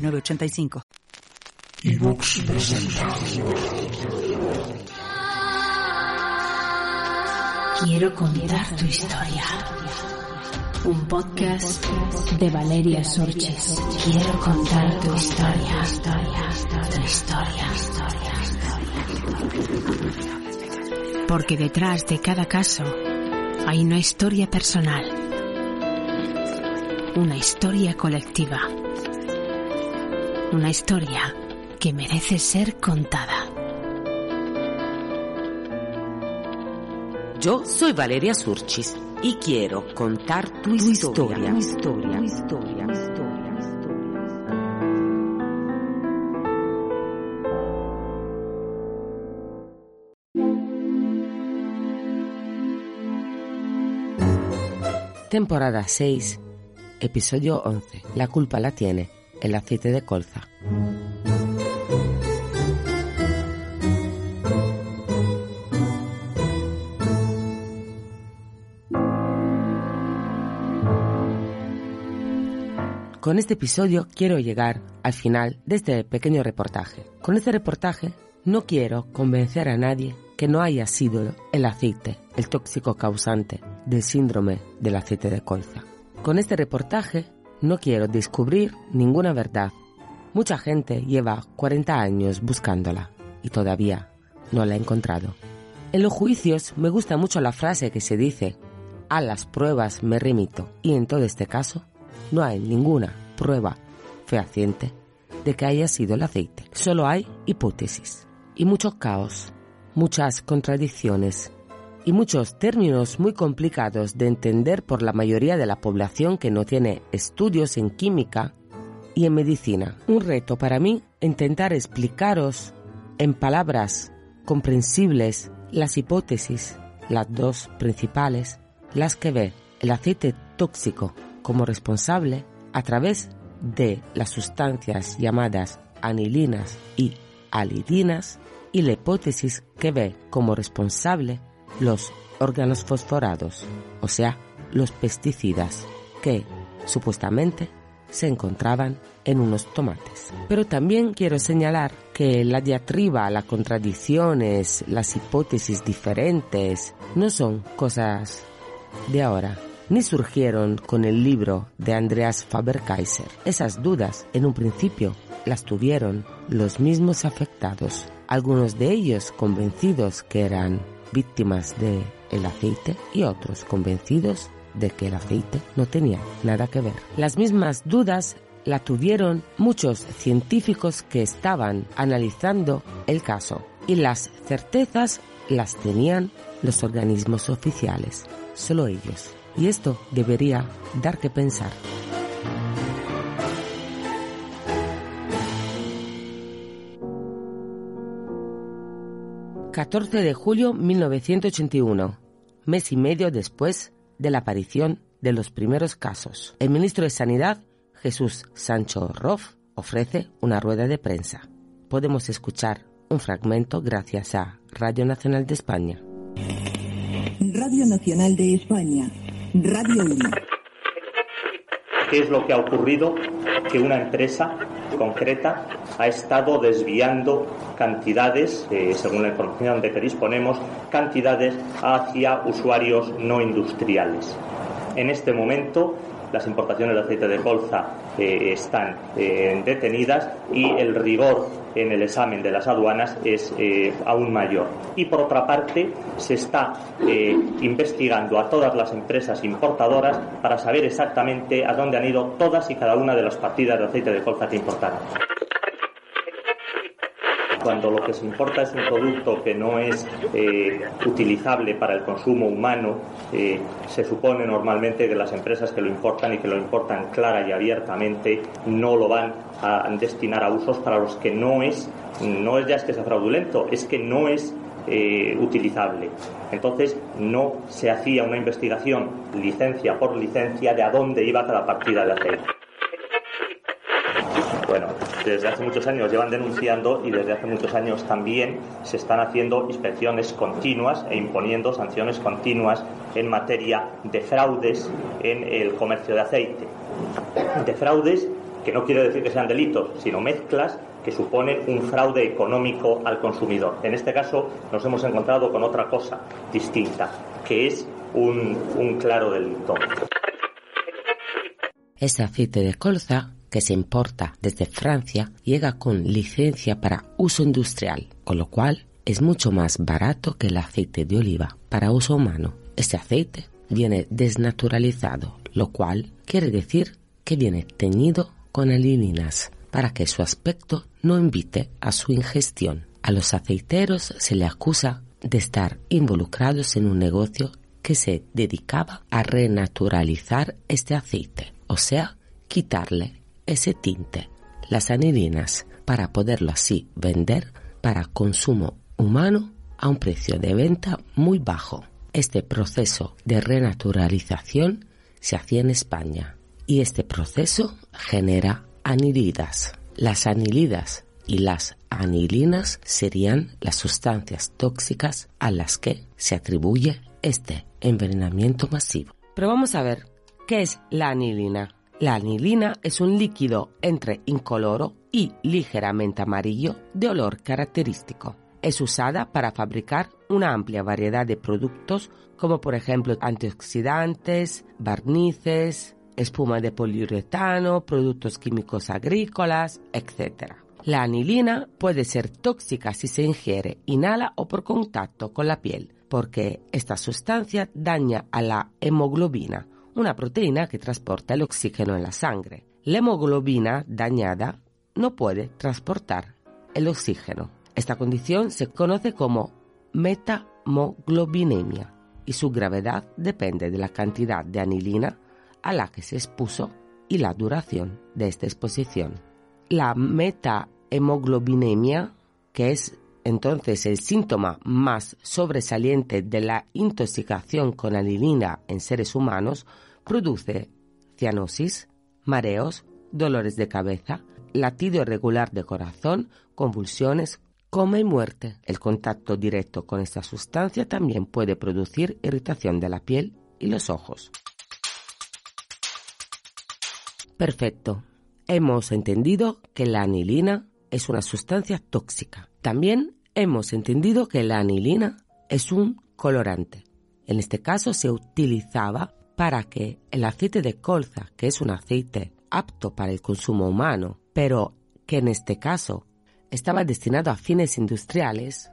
906985. Evox presenta. Quiero contar tu historia. Un podcast de Valeria Sorches. Quiero contar tu historia. Tu historia. Porque detrás de cada caso hay una historia personal. Una historia colectiva. Una historia que merece ser contada. Yo soy Valeria Surchis y quiero contar tu, historia. historia, historia, Temporada 6, episodio 11. La culpa la tiene el aceite de colza. Con este episodio quiero llegar al final de este pequeño reportaje. Con este reportaje no quiero convencer a nadie que no haya sido el aceite el tóxico causante del síndrome del aceite de colza. Con este reportaje no quiero descubrir ninguna verdad. Mucha gente lleva 40 años buscándola y todavía no la ha encontrado. En los juicios me gusta mucho la frase que se dice, a las pruebas me remito, y en todo este caso no hay ninguna prueba fehaciente de que haya sido el aceite. Solo hay hipótesis y mucho caos, muchas contradicciones y muchos términos muy complicados de entender por la mayoría de la población que no tiene estudios en química y en medicina. Un reto para mí intentar explicaros en palabras comprensibles las hipótesis, las dos principales, las que ve el aceite tóxico como responsable a través de las sustancias llamadas anilinas y alidinas y la hipótesis que ve como responsable los órganos fosforados, o sea, los pesticidas, que supuestamente se encontraban en unos tomates. Pero también quiero señalar que la diatriba, las contradicciones, las hipótesis diferentes no son cosas de ahora, ni surgieron con el libro de Andreas Faber-Kaiser. Esas dudas, en un principio, las tuvieron los mismos afectados, algunos de ellos convencidos que eran víctimas de el aceite y otros convencidos de que el aceite no tenía nada que ver. Las mismas dudas la tuvieron muchos científicos que estaban analizando el caso y las certezas las tenían los organismos oficiales, solo ellos. Y esto debería dar que pensar. 14 de julio 1981, mes y medio después de la aparición de los primeros casos. El ministro de Sanidad, Jesús Sancho Roff, ofrece una rueda de prensa. Podemos escuchar un fragmento gracias a Radio Nacional de España. Radio Nacional de España, Radio 1. ¿Qué es lo que ha ocurrido? Que una empresa concreta ha estado desviando cantidades, eh, según la información de que disponemos, cantidades hacia usuarios no industriales. En este momento las importaciones de aceite de colza eh, están eh, detenidas y el rigor en el examen de las aduanas es aún mayor. Y por otra parte, se está investigando a todas las empresas importadoras para saber exactamente a dónde han ido todas y cada una de las partidas de aceite de colza que importaron cuando lo que se importa es un producto que no es eh, utilizable para el consumo humano, eh, se supone normalmente que las empresas que lo importan y que lo importan clara y abiertamente no lo van a destinar a usos para los que no es, no es ya es que sea fraudulento, es que no es eh, utilizable. Entonces no se hacía una investigación licencia por licencia de a dónde iba cada partida de aceite. Desde hace muchos años llevan denunciando y desde hace muchos años también se están haciendo inspecciones continuas e imponiendo sanciones continuas en materia de fraudes en el comercio de aceite. De fraudes que no quiere decir que sean delitos, sino mezclas que suponen un fraude económico al consumidor. En este caso nos hemos encontrado con otra cosa distinta, que es un, claro delito. Este aceite de colza que se importa desde Francia llega con licencia para uso industrial, con lo cual es mucho más barato que el aceite de oliva para uso humano. Este aceite viene desnaturalizado, lo cual quiere decir que viene teñido con alininas para que su aspecto no invite a su ingestión. A los aceiteros se le acusa de estar involucrados en un negocio que se dedicaba a renaturalizar este aceite, o sea, quitarle ese tinte, las anilinas, para poderlo así vender para consumo humano a un precio de venta muy bajo. Este proceso de renaturalización se hacía en España y este proceso genera anilidas. Las anilidas y las anilinas serían las sustancias tóxicas a las que se atribuye este envenenamiento masivo. Pero vamos a ver, ¿qué es la anilina? La anilina es un líquido entre incoloro y ligeramente amarillo de olor característico. Es usada para fabricar una amplia variedad de productos como por ejemplo antioxidantes, barnices, espuma de poliuretano, productos químicos agrícolas, etc. La anilina puede ser tóxica si se ingiere, inhala o por contacto con la piel, porque esta sustancia daña a la hemoglobina, una proteína que transporta el oxígeno en la sangre. La hemoglobina dañada no puede transportar el oxígeno. Esta condición se conoce como metamoglobinemia y su gravedad depende de la cantidad de anilina a la que se expuso y la duración de esta exposición. La metahemoglobinemia, que es entonces el síntoma más sobresaliente de la intoxicación con anilina en seres humanos, produce cianosis, mareos, dolores de cabeza, latido irregular de corazón, convulsiones, coma y muerte. El contacto directo con esta sustancia también puede producir irritación de la piel y los ojos. Perfecto. Hemos entendido que la anilina es una sustancia tóxica. También hemos entendido que la anilina es un colorante. En este caso se utilizaba para que el aceite de colza, que es un aceite apto para el consumo humano, pero que en este caso estaba destinado a fines industriales,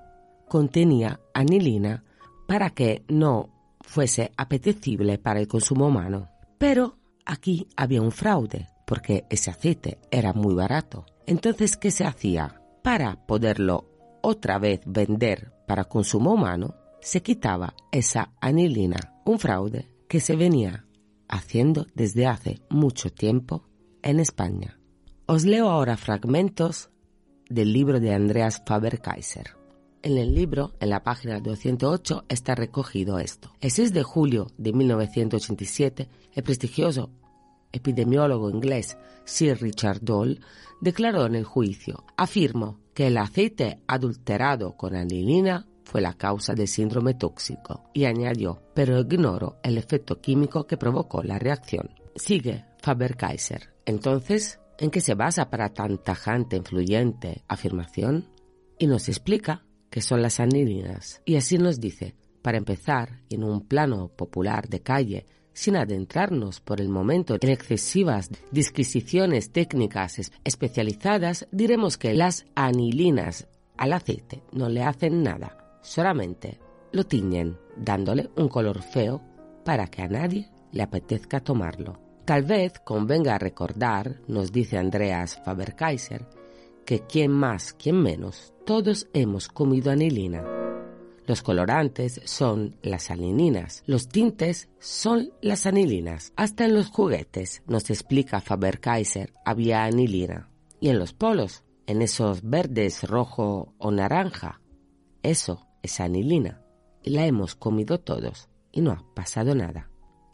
contenía anilina para que no fuese apetecible para el consumo humano. Pero aquí había un fraude, porque ese aceite era muy barato. Entonces, ¿qué se hacía? Para poderlo otra vez vender para consumo humano, se quitaba esa anilina, un fraude que se venía haciendo desde hace mucho tiempo en España. Os leo ahora fragmentos del libro de Andreas Faber-Kaiser. En el libro, en la página 208, está recogido esto. El 6 de julio de 1987, el prestigioso epidemiólogo inglés Sir Richard Dole declaró en el juicio, afirmo que el aceite adulterado con anilina fue la causa del síndrome tóxico y añadió, pero ignoro el efecto químico que provocó la reacción. Sigue Faber-Kaiser. Entonces, ¿en qué se basa para tan tajante, influyente afirmación? Y nos explica qué son las anilinas. Y así nos dice, para empezar, en un plano popular de calle, sin adentrarnos por el momento en excesivas disquisiciones técnicas especializadas, diremos que las anilinas al aceite no le hacen nada, solamente lo tiñen, dándole un color feo para que a nadie le apetezca tomarlo. Tal vez convenga recordar, nos dice Andreas Faber-Kaiser, que quien más, quien menos, todos hemos comido anilina. Los colorantes son las anilinas, los tintes son las anilinas. Hasta en los juguetes, nos explica Faber-Kaiser, había anilina. y en los polos, en esos verdes rojo o naranja. Eso es anilina la hemos comido todos y no ha pasado nada.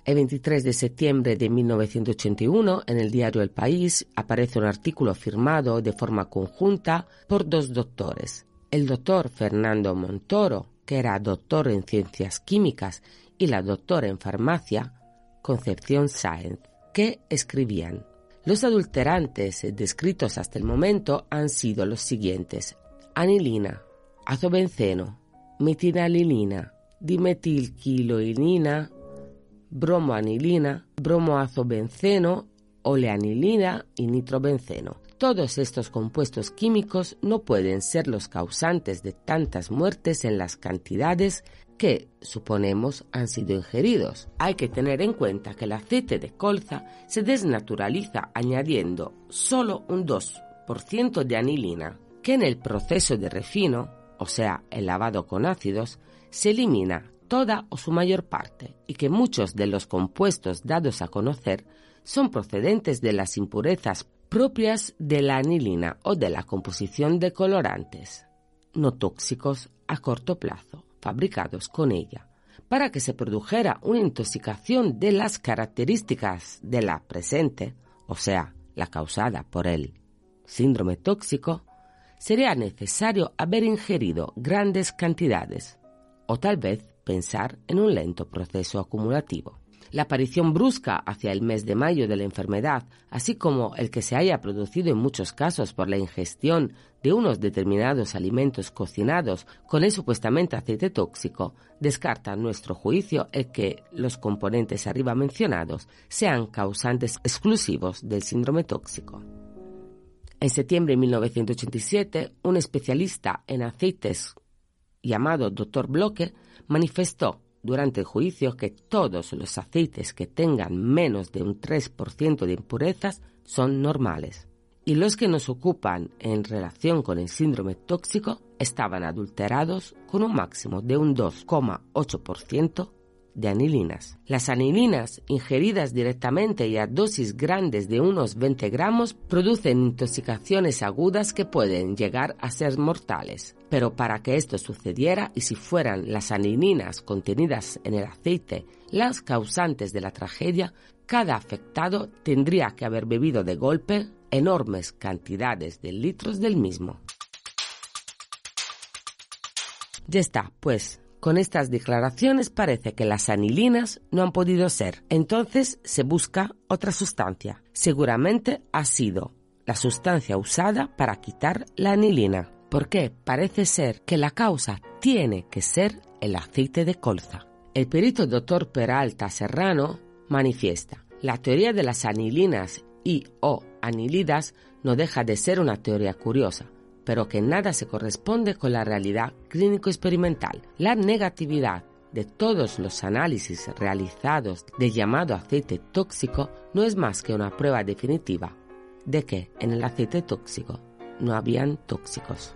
El 23 de septiembre de 1981, en el diario El País, aparece un artículo firmado de forma conjunta por dos doctores. El doctor Fernando Montoro, que era doctor en ciencias químicas, y la doctora en farmacia, Concepción Sáenz, que escribían los adulterantes descritos hasta el momento han sido los siguientes: anilina, azobenceno, metinalilina, dimetilquiloinina, bromoanilina, bromoazobenceno, oleanilina y nitrobenceno. Todos estos compuestos químicos no pueden ser los causantes de tantas muertes en las cantidades que, suponemos, han sido ingeridos. Hay que tener en cuenta que el aceite de colza se desnaturaliza añadiendo solo un 2% de anilina, que en el proceso de refino, o sea, el lavado con ácidos, se elimina toda o su mayor parte y que muchos de los compuestos dados a conocer son procedentes de las impurezas propias de la anilina o de la composición de colorantes, no tóxicos a corto plazo fabricados con ella, para que se produjera una intoxicación de las características de la presente, o sea, la causada por el síndrome tóxico, sería necesario haber ingerido grandes cantidades, o tal vez pensar en un lento proceso acumulativo. La aparición brusca hacia el mes de mayo de la enfermedad, así como el que se haya producido en muchos casos por la ingestión de unos determinados alimentos cocinados con el supuestamente aceite tóxico, descarta a nuestro juicio el que los componentes arriba mencionados sean causantes exclusivos del síndrome tóxico. En septiembre de 1987, un especialista en aceites llamado Dr. Bloque manifestó durante el juicio que todos los aceites que tengan menos de un 3% de impurezas son normales y los que nos ocupan en relación con el síndrome tóxico estaban adulterados con un máximo de un 2,8% de anilinas. Las anilinas, ingeridas directamente y a dosis grandes de unos 20 gramos, producen intoxicaciones agudas que pueden llegar a ser mortales. Pero para que esto sucediera y si fueran las anilinas contenidas en el aceite las causantes de la tragedia, cada afectado tendría que haber bebido de golpe enormes cantidades de litros del mismo. Ya está, pues con estas declaraciones parece que las anilinas no han podido ser. Entonces se busca otra sustancia. Seguramente ha sido la sustancia usada para quitar la anilina. Porque parece ser que la causa tiene que ser el aceite de colza. El perito doctor Peralta Serrano manifiesta, la teoría de las anilinas y o anilidas no deja de ser una teoría curiosa, pero que nada se corresponde con la realidad clínico-experimental. La negatividad de todos los análisis realizados de llamado aceite tóxico no es más que una prueba definitiva de que en el aceite tóxico no habían tóxicos.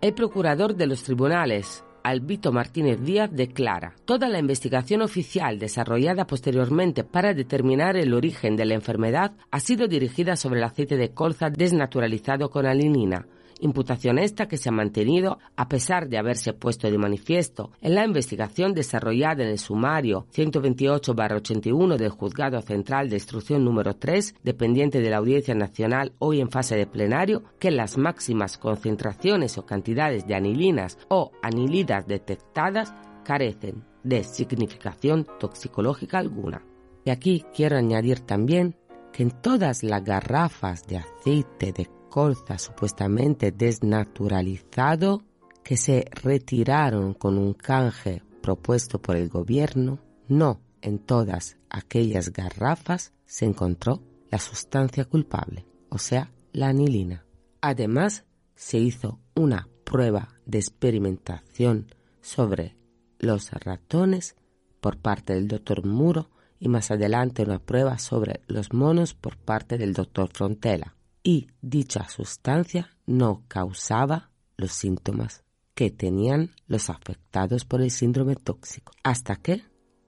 El procurador de los tribunales Albito Martínez Díaz declara, toda la investigación oficial desarrollada posteriormente para determinar el origen de la enfermedad ha sido dirigida sobre el aceite de colza desnaturalizado con alinina, imputación esta que se ha mantenido a pesar de haberse puesto de manifiesto en la investigación desarrollada en el sumario 128-81 del Juzgado Central de Instrucción número 3, dependiente de la Audiencia Nacional hoy en fase de plenario, que las máximas concentraciones o cantidades de anilinas o anilidas detectadas carecen de significación toxicológica alguna. Y aquí quiero añadir también que en todas las garrafas de aceite de colza supuestamente desnaturalizado que se retiraron con un canje propuesto por el gobierno, no en todas aquellas garrafas se encontró la sustancia culpable, o sea, la anilina. Además, se hizo una prueba de experimentación sobre los ratones por parte del doctor Muro y más adelante una prueba sobre los monos por parte del doctor Frontela y dicha sustancia no causaba los síntomas que tenían los afectados por el síndrome tóxico, hasta que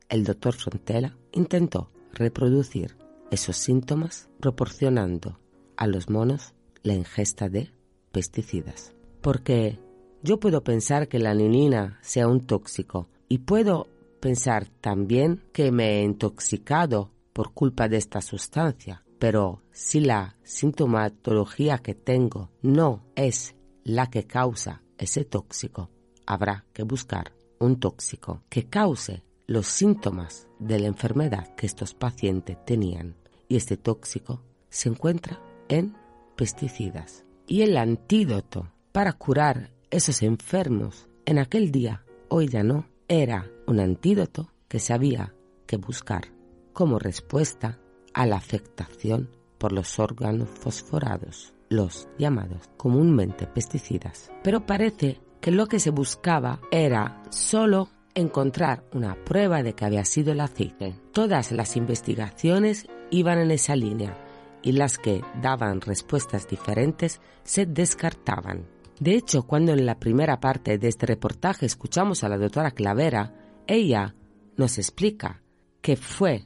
el doctor Frontela intentó reproducir esos síntomas proporcionando a los monos la ingesta de pesticidas. Porque yo puedo pensar que la aninina sea un tóxico y puedo pensar también que me he intoxicado por culpa de esta sustancia, pero si la sintomatología que tengo no es la que causa ese tóxico, habrá que buscar un tóxico que cause los síntomas de la enfermedad que estos pacientes tenían. Y este tóxico se encuentra en pesticidas. Y el antídoto para curar esos enfermos en aquel día, hoy ya no, era un antídoto que se había que buscar como respuesta a la afectación por los órganos fosforados, los llamados comúnmente pesticidas. Pero parece que lo que se buscaba era solo encontrar una prueba de que había sido el aceite. Todas las investigaciones iban en esa línea y las que daban respuestas diferentes se descartaban. De hecho, cuando en la primera parte de este reportaje escuchamos a la doctora Clavera, ella nos explica que fue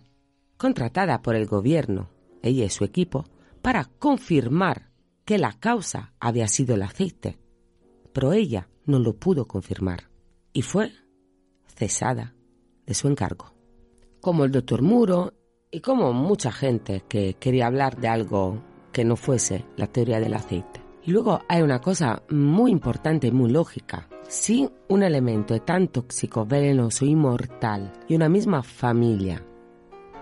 contratada por el gobierno, ella y su equipo, para confirmar que la causa había sido el aceite. Pero ella no lo pudo confirmar y fue cesada de su encargo. Como el doctor Muro y como mucha gente que quería hablar de algo que no fuese la teoría del aceite. Y luego hay una cosa muy importante y muy lógica. Si un elemento es tan tóxico, venenoso y mortal y una misma familia,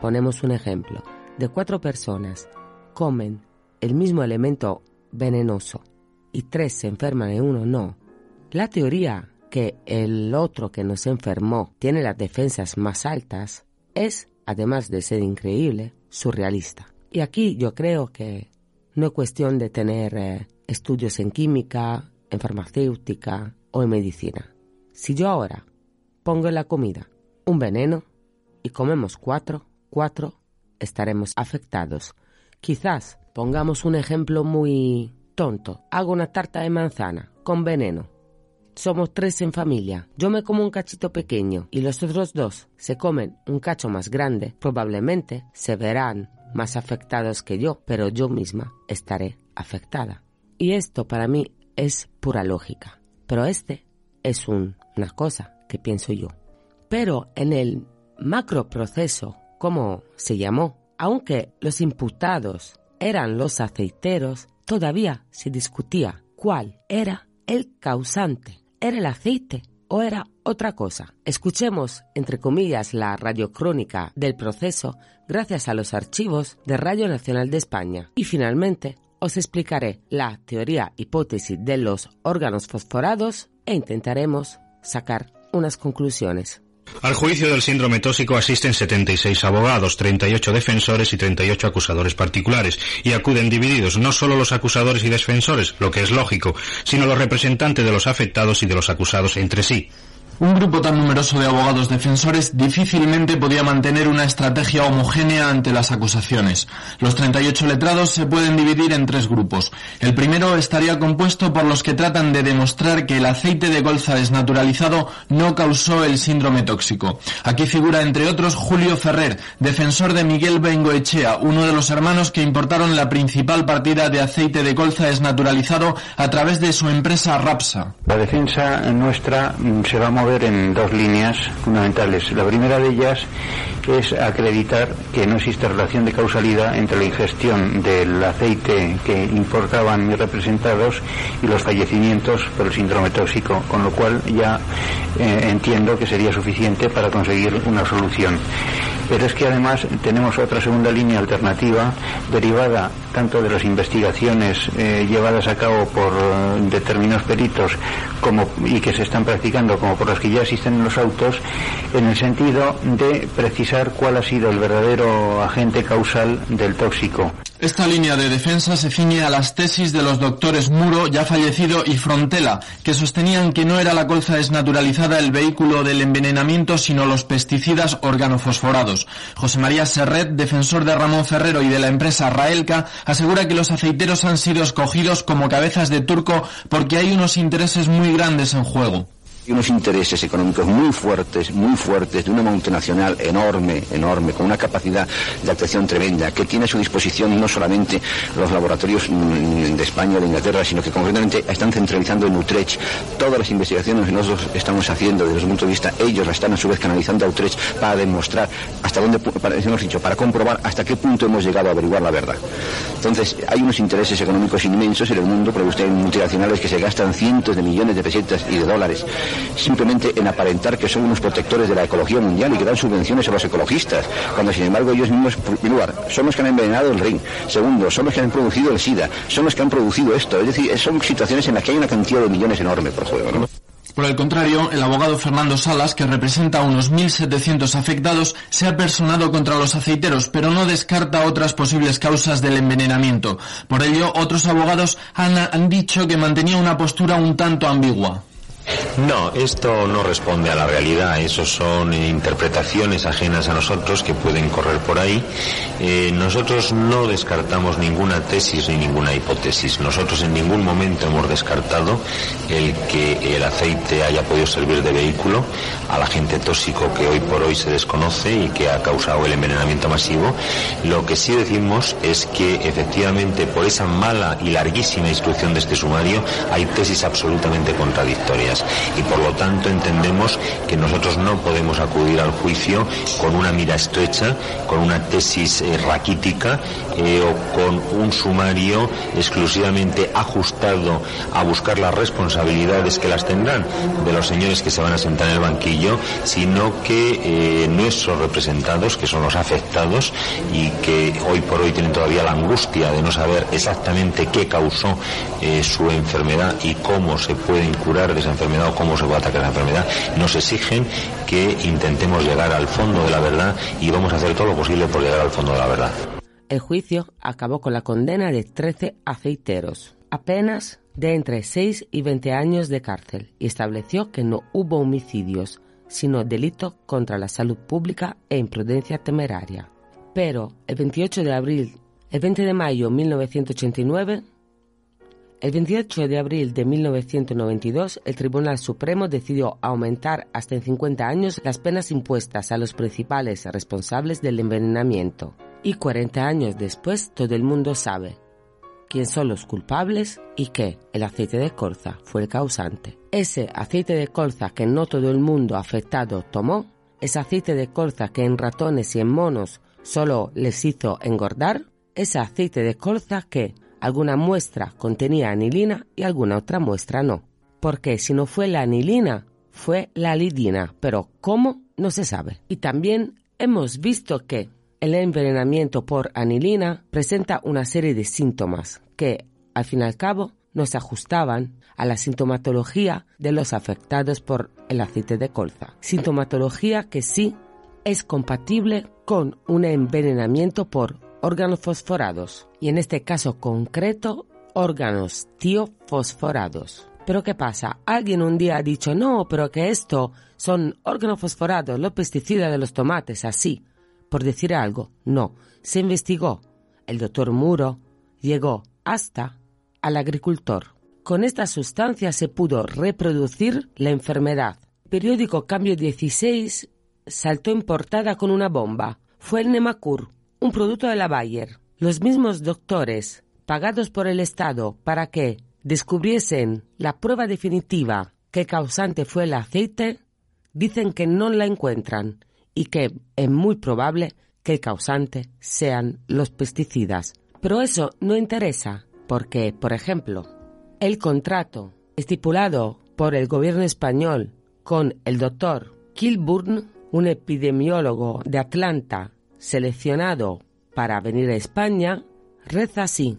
ponemos un ejemplo, de cuatro personas comen el mismo elemento venenoso y tres se enferman y uno no, la teoría que el otro que nos enfermó tiene las defensas más altas es, además de ser increíble, surrealista. Y aquí yo creo que no es cuestión de tener eh, estudios en química, en farmacéutica o en medicina. Si yo ahora pongo en la comida un veneno y comemos cuatro, cuatro estaremos afectados. Quizás pongamos un ejemplo muy tonto. Hago una tarta de manzana con veneno somos tres en familia. Yo me como un cachito pequeño y los otros dos se comen un cacho más grande. Probablemente se verán más afectados que yo, pero yo misma estaré afectada. Y esto para mí es pura lógica. Pero este es una cosa que pienso yo. Pero en el macro proceso, como se llamó, aunque los imputados eran los aceiteros, todavía se discutía cuál era el causante ¿Era el aceite o era otra cosa? Escuchemos, entre comillas, la radiocrónica del proceso gracias a los archivos de Radio Nacional de España. Y finalmente, os explicaré la teoría hipótesis de los órganos fosforados e intentaremos sacar unas conclusiones. Al juicio del síndrome tóxico asisten 76 abogados, 38 defensores y 38 acusadores particulares, y acuden divididos no solo los acusadores y defensores, lo que es lógico, sino los representantes de los afectados y de los acusados entre sí. Un grupo tan numeroso de abogados defensores difícilmente podía mantener una estrategia homogénea ante las acusaciones. Los 38 letrados se pueden dividir en tres grupos. El primero estaría compuesto por los que tratan de demostrar que el aceite de colza desnaturalizado no causó el síndrome tóxico. Aquí figura entre otros Julio Ferrer, defensor de Miguel Bengoechea, uno de los hermanos que importaron la principal partida de aceite de colza desnaturalizado a través de su empresa Rapsa. La defensa nuestra mm, se va a en dos líneas fundamentales. La primera de ellas es acreditar que no existe relación de causalidad entre la ingestión del aceite que importaban mis representados y los fallecimientos por el síndrome tóxico, con lo cual ya eh, entiendo que sería suficiente para conseguir una solución. Pero es que además tenemos otra segunda línea alternativa derivada tanto de las investigaciones eh, llevadas a cabo por eh, determinados peritos y que se están practicando como por las que ya existen en los autos, en el sentido de precisar cuál ha sido el verdadero agente causal del tóxico. Esta línea de defensa se ciñe a las tesis de los doctores Muro, ya fallecido, y Frontela, que sostenían que no era la colza desnaturalizada el vehículo del envenenamiento, sino los pesticidas organofosforados. José María Serret, defensor de Ramón Ferrero y de la empresa Raelca, asegura que los aceiteros han sido escogidos como cabezas de turco porque hay unos intereses muy grandes en juego. Y unos intereses económicos muy fuertes, muy fuertes, de una multinacional enorme, enorme, con una capacidad de actuación tremenda, que tiene a su disposición no solamente los laboratorios mm, de España, de Inglaterra, sino que concretamente están centralizando en Utrecht todas las investigaciones que nosotros estamos haciendo desde su punto de vista, ellos la están a su vez canalizando a Utrecht para demostrar hasta dónde, para, hemos dicho, para comprobar hasta qué punto hemos llegado a averiguar la verdad. Entonces, hay unos intereses económicos inmensos en el mundo, porque usted hay multinacionales que se gastan cientos de millones de pesetas y de dólares simplemente en aparentar que son unos protectores de la ecología mundial y que dan subvenciones a los ecologistas, cuando sin embargo ellos mismos, lugar, son los que han envenenado el ring, segundo, son los que han producido el SIDA, son los que han producido esto, es decir, son situaciones en las que hay una cantidad de millones enorme por juego, ¿no? Por el contrario, el abogado Fernando Salas, que representa a unos 1.700 afectados, se ha personado contra los aceiteros, pero no descarta otras posibles causas del envenenamiento. Por ello, otros abogados han dicho que mantenía una postura un tanto ambigua. No, esto no responde a la realidad, eso son interpretaciones ajenas a nosotros que pueden correr por ahí. Eh, nosotros no descartamos ninguna tesis ni ninguna hipótesis. Nosotros en ningún momento hemos descartado el que el aceite haya podido servir de vehículo al agente tóxico que hoy por hoy se desconoce y que ha causado el envenenamiento masivo. Lo que sí decimos es que efectivamente por esa mala y larguísima instrucción de este sumario hay tesis absolutamente contradictorias y por lo tanto entendemos que nosotros no podemos acudir al juicio con una mira estrecha, con una tesis eh, raquítica eh, o con un sumario exclusivamente ajustado a buscar las responsabilidades que las tendrán de los señores que se van a sentar en el banquillo, sino que eh, nuestros representados, que son los afectados y que hoy por hoy tienen todavía la angustia de no saber exactamente qué causó su enfermedad y cómo se pueden curar de esa enfermedad cómo se va a atacar la enfermedad, nos exigen que intentemos llegar al fondo de la verdad y vamos a hacer todo lo posible por llegar al fondo de la verdad. El juicio acabó con la condena de 13 aceiteros, apenas de entre 6 y 20 años de cárcel, y estableció que no hubo homicidios, sino delito contra la salud pública e imprudencia temeraria. Pero el 28 de abril, el 20 de mayo de 1989, el 28 de abril de 1992, el Tribunal Supremo decidió aumentar hasta en 50 años las penas impuestas a los principales responsables del envenenamiento. Y 40 años después, todo el mundo sabe quién son los culpables y que el aceite de colza fue el causante. Ese aceite de colza que no todo el mundo afectado tomó, ese aceite de colza que en ratones y en monos solo les hizo engordar, ese aceite de colza que Alguna muestra contenía anilina y alguna otra muestra no. Porque si no fue la anilina, fue la lidina, pero cómo no se sabe. Y también hemos visto que el envenenamiento por anilina presenta una serie de síntomas que, al fin y al cabo, no se ajustaban a la sintomatología de los afectados por el aceite de colza. Sintomatología que sí es compatible con un envenenamiento por órganos fosforados y en este caso concreto órganos tiofosforados. Pero ¿qué pasa? Alguien un día ha dicho, no, pero que esto son órganos fosforados, los pesticidas de los tomates, así. Por decir algo, no. Se investigó. El doctor Muro llegó hasta al agricultor. Con esta sustancia se pudo reproducir la enfermedad. Periódico Cambio 16 saltó en portada con una bomba. Fue el Nemacur, un producto de la Bayer. Los mismos doctores, pagados por el Estado para que descubriesen la prueba definitiva que causante fue el aceite, dicen que no la encuentran y que es muy probable que el causante sean los pesticidas. Pero eso no interesa porque, por ejemplo, el contrato estipulado por el gobierno español con el doctor Kilburn, un epidemiólogo de Atlanta seleccionado para venir a España, reza así.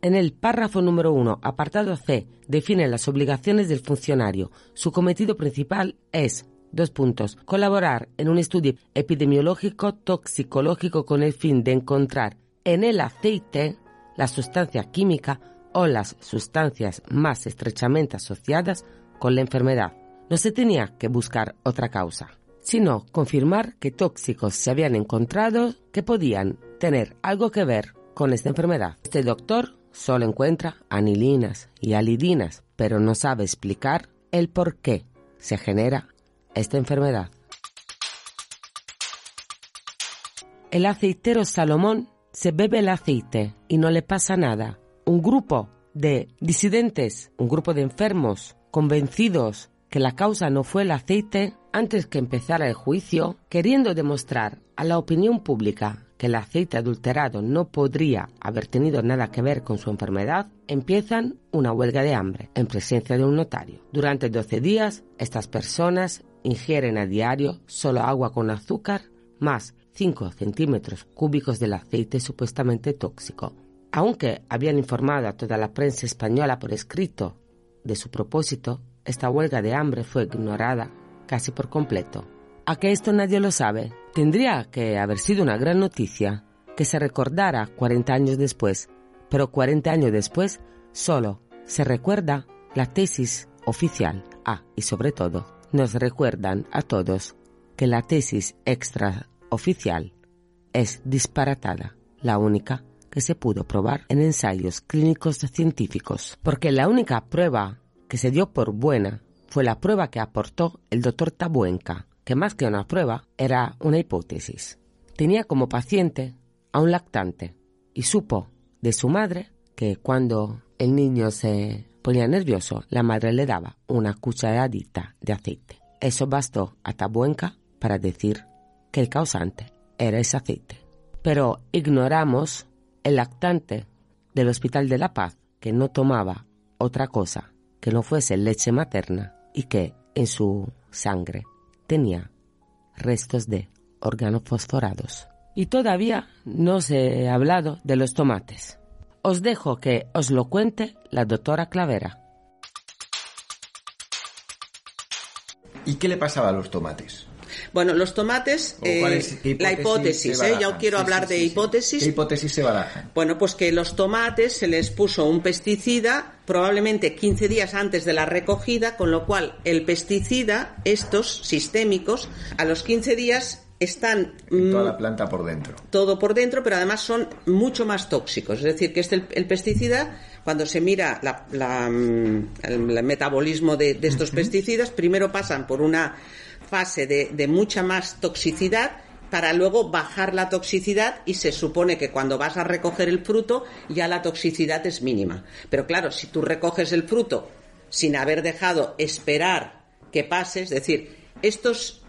En el párrafo número 1, apartado C, define las obligaciones del funcionario. Su cometido principal es, dos puntos, colaborar en un estudio epidemiológico toxicológico con el fin de encontrar en el aceite la sustancia química o las sustancias más estrechamente asociadas con la enfermedad. No se tenía que buscar otra causa sino confirmar que tóxicos se habían encontrado que podían tener algo que ver con esta enfermedad. Este doctor solo encuentra anilinas y alidinas, pero no sabe explicar el por qué se genera esta enfermedad. El aceitero Salomón se bebe el aceite y no le pasa nada. Un grupo de disidentes, un grupo de enfermos convencidos que la causa no fue el aceite, antes que empezara el juicio, queriendo demostrar a la opinión pública que el aceite adulterado no podría haber tenido nada que ver con su enfermedad, empiezan una huelga de hambre en presencia de un notario. Durante 12 días, estas personas ingieren a diario solo agua con azúcar más 5 centímetros cúbicos del aceite supuestamente tóxico. Aunque habían informado a toda la prensa española por escrito de su propósito, esta huelga de hambre fue ignorada casi por completo. ¿A que esto nadie lo sabe? Tendría que haber sido una gran noticia que se recordara 40 años después, pero 40 años después solo se recuerda la tesis oficial. Ah, y sobre todo, nos recuerdan a todos que la tesis extraoficial es disparatada, la única que se pudo probar en ensayos clínicos científicos, porque la única prueba que se dio por buena fue la prueba que aportó el doctor Tabuenca, que más que una prueba era una hipótesis. Tenía como paciente a un lactante y supo de su madre que cuando el niño se ponía nervioso, la madre le daba una cucharadita de aceite. Eso bastó a Tabuenca para decir que el causante era ese aceite. Pero ignoramos el lactante del Hospital de la Paz que no tomaba otra cosa que no fuese leche materna y que en su sangre tenía restos de organofosforados. Y todavía no se ha hablado de los tomates. Os dejo que os lo cuente la doctora Clavera. ¿Y qué le pasaba a los tomates? Bueno, los tomates, eh, la hipótesis, ¿eh? ya quiero hablar de hipótesis. ¿Qué hipótesis se baraja? Bueno, pues que los tomates se les puso un pesticida probablemente 15 días antes de la recogida, con lo cual el pesticida, estos sistémicos, a los 15 días están toda la planta por dentro. Todo por dentro, pero además son mucho más tóxicos. Es decir, que este, el, pesticida, cuando se mira mm, el, metabolismo de, estos pesticidas, primero pasan por una fase de, mucha más toxicidad para luego bajar la toxicidad y se supone que cuando vas a recoger el fruto ya la toxicidad es mínima. Pero claro, si tú recoges el fruto sin haber dejado esperar que pase, es decir, estos,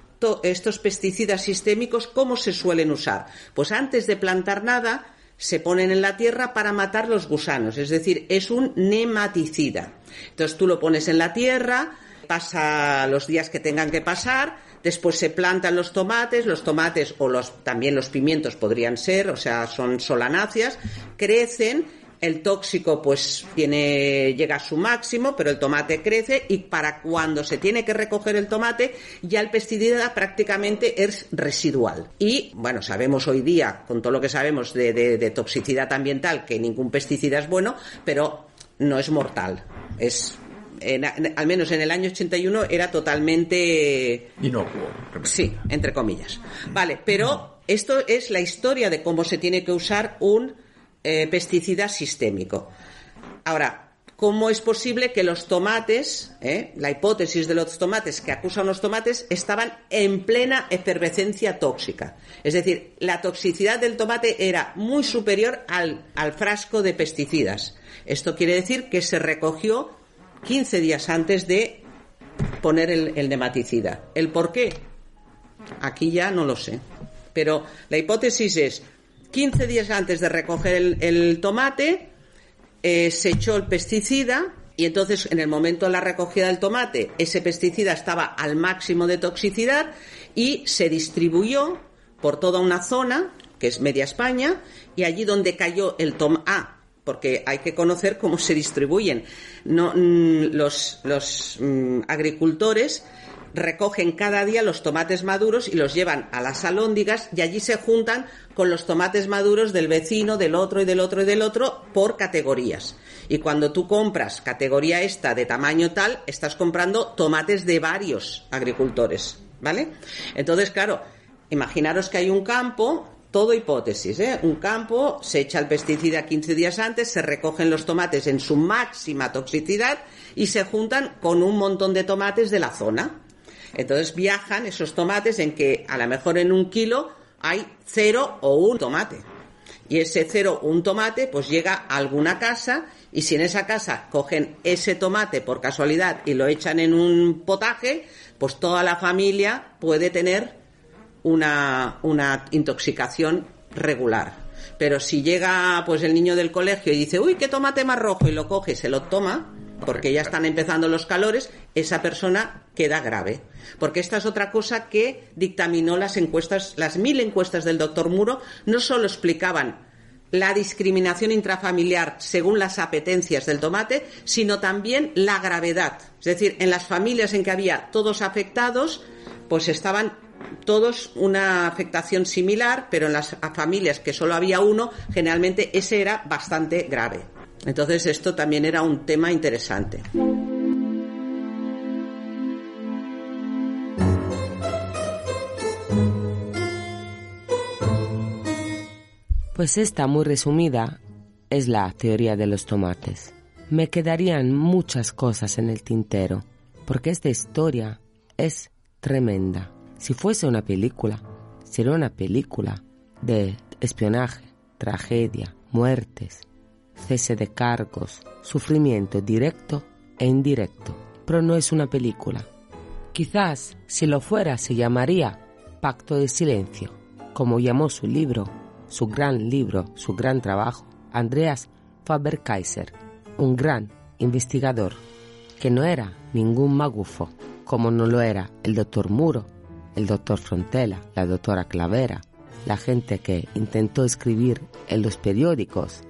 estos pesticidas sistémicos, ¿cómo se suelen usar? Pues antes de plantar nada, se ponen en la tierra para matar los gusanos, es decir, es un nematicida. Entonces tú lo pones en la tierra, pasa los días que tengan que pasar, después se plantan los tomates, los tomates o los, también los pimientos podrían ser, o sea, son solanáceas, crecen, el tóxico pues tiene, llega a su máximo, pero el tomate crece y para cuando se tiene que recoger el tomate ya el pesticida prácticamente es residual. Y bueno, sabemos hoy día, con todo lo que sabemos de, de toxicidad ambiental, que ningún pesticida es bueno, pero no es mortal. Es al menos en el año 81 era totalmente inocuo. Sí, entre comillas. Vale, pero esto es la historia de cómo se tiene que usar un eh, pesticida sistémico. Ahora, ¿cómo es posible que los tomates, eh, la hipótesis de los tomates que acusan los tomates, estaban en plena efervescencia tóxica? Es decir, la toxicidad del tomate era muy superior al, al frasco de pesticidas. Esto quiere decir que se recogió 15 días antes de poner el, nematicida. ¿El por qué? Aquí ya no lo sé. Pero la hipótesis es 15 días antes de recoger el, tomate, eh, se echó el pesticida y entonces en el momento de la recogida del tomate ese pesticida estaba al máximo de toxicidad y se distribuyó por toda una zona, que es media España, y allí donde cayó el tomate... Ah, porque hay que conocer cómo se distribuyen. Mm, los, mm, agricultores recogen cada día los tomates maduros y los llevan a las alóndigas y allí se juntan con los tomates maduros del vecino, del otro y del otro y del otro por categorías. Y cuando tú compras categoría esta de tamaño tal, estás comprando tomates de varios agricultores, ¿vale? Entonces, claro, imaginaros que hay un campo todo hipótesis, ¿eh? Un campo, se echa el pesticida 15 días antes, se recogen los tomates en su máxima toxicidad y se juntan con un montón de tomates de la zona. Entonces viajan esos tomates en que a lo mejor en un kilo hay cero o un tomate. Y ese cero o un tomate pues llega a alguna casa y si en esa casa cogen ese tomate por casualidad y lo echan en un potaje, pues toda la familia puede tener una, una intoxicación regular. Pero si llega pues el niño del colegio y dice, uy, qué tomate más rojo y lo coge y se lo toma, porque ya están empezando los calores, esa persona queda grave. Porque esta es otra cosa que dictaminó las encuestas, las mil encuestas del doctor Muro, no solo explicaban la discriminación intrafamiliar según las apetencias del tomate, sino también la gravedad. Es decir, en las familias en que había todos afectados, pues estaban todos una afectación similar, pero en las familias que solo había uno, generalmente ese era bastante grave. Entonces esto también era un tema interesante. Pues esta muy resumida es la teoría de los tomates. Me quedarían muchas cosas en el tintero, porque esta historia es tremenda. Si fuese una película, sería una película de espionaje, tragedia, muertes, cese de cargos, sufrimiento directo e indirecto. Pero no es una película. Quizás, si lo fuera, se llamaría Pacto de Silencio, como llamó su libro, su gran libro, su gran trabajo, Andreas Faber-Kaiser, un gran investigador, que no era ningún magufo, como no lo era el doctor Muro, el doctor Frontela, la doctora Clavera, la gente que intentó escribir en los periódicos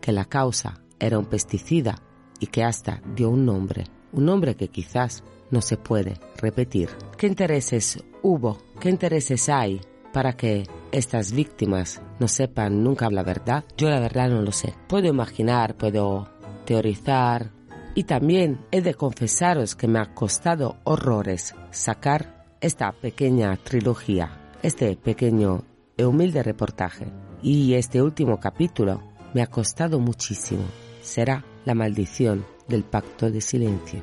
que la causa era un pesticida y que hasta dio un nombre, un nombre que quizás no se puede repetir. ¿Qué intereses hubo? ¿Qué intereses hay para que estas víctimas no sepan nunca la verdad? Yo la verdad no lo sé. Puedo imaginar, puedo teorizar y también he de confesaros que me ha costado horrores sacar esta pequeña trilogía, este pequeño e humilde reportaje. Y este último capítulo me ha costado muchísimo. Será la maldición del pacto de silencio.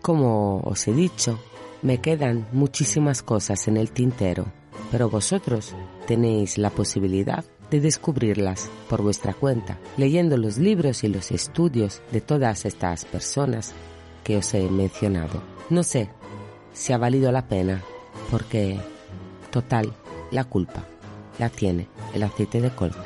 Como os he dicho, me quedan muchísimas cosas en el tintero, pero vosotros tenéis la posibilidad de descubrirlas por vuestra cuenta, leyendo los libros y los estudios de todas estas personas que os he mencionado. No sé si ha valido la pena, porque, total, la culpa la tiene el aceite de colza.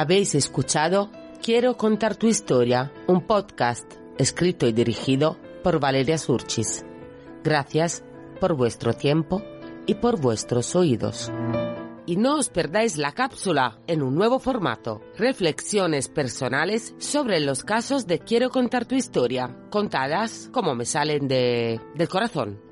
Habéis escuchado Quiero contar tu historia, un podcast escrito y dirigido por Valeria Surchis. Gracias por vuestro tiempo y por vuestros oídos. Y no os perdáis la cápsula en un nuevo formato. Reflexiones personales sobre los casos de Quiero contar tu historia, contadas como me salen de, del corazón.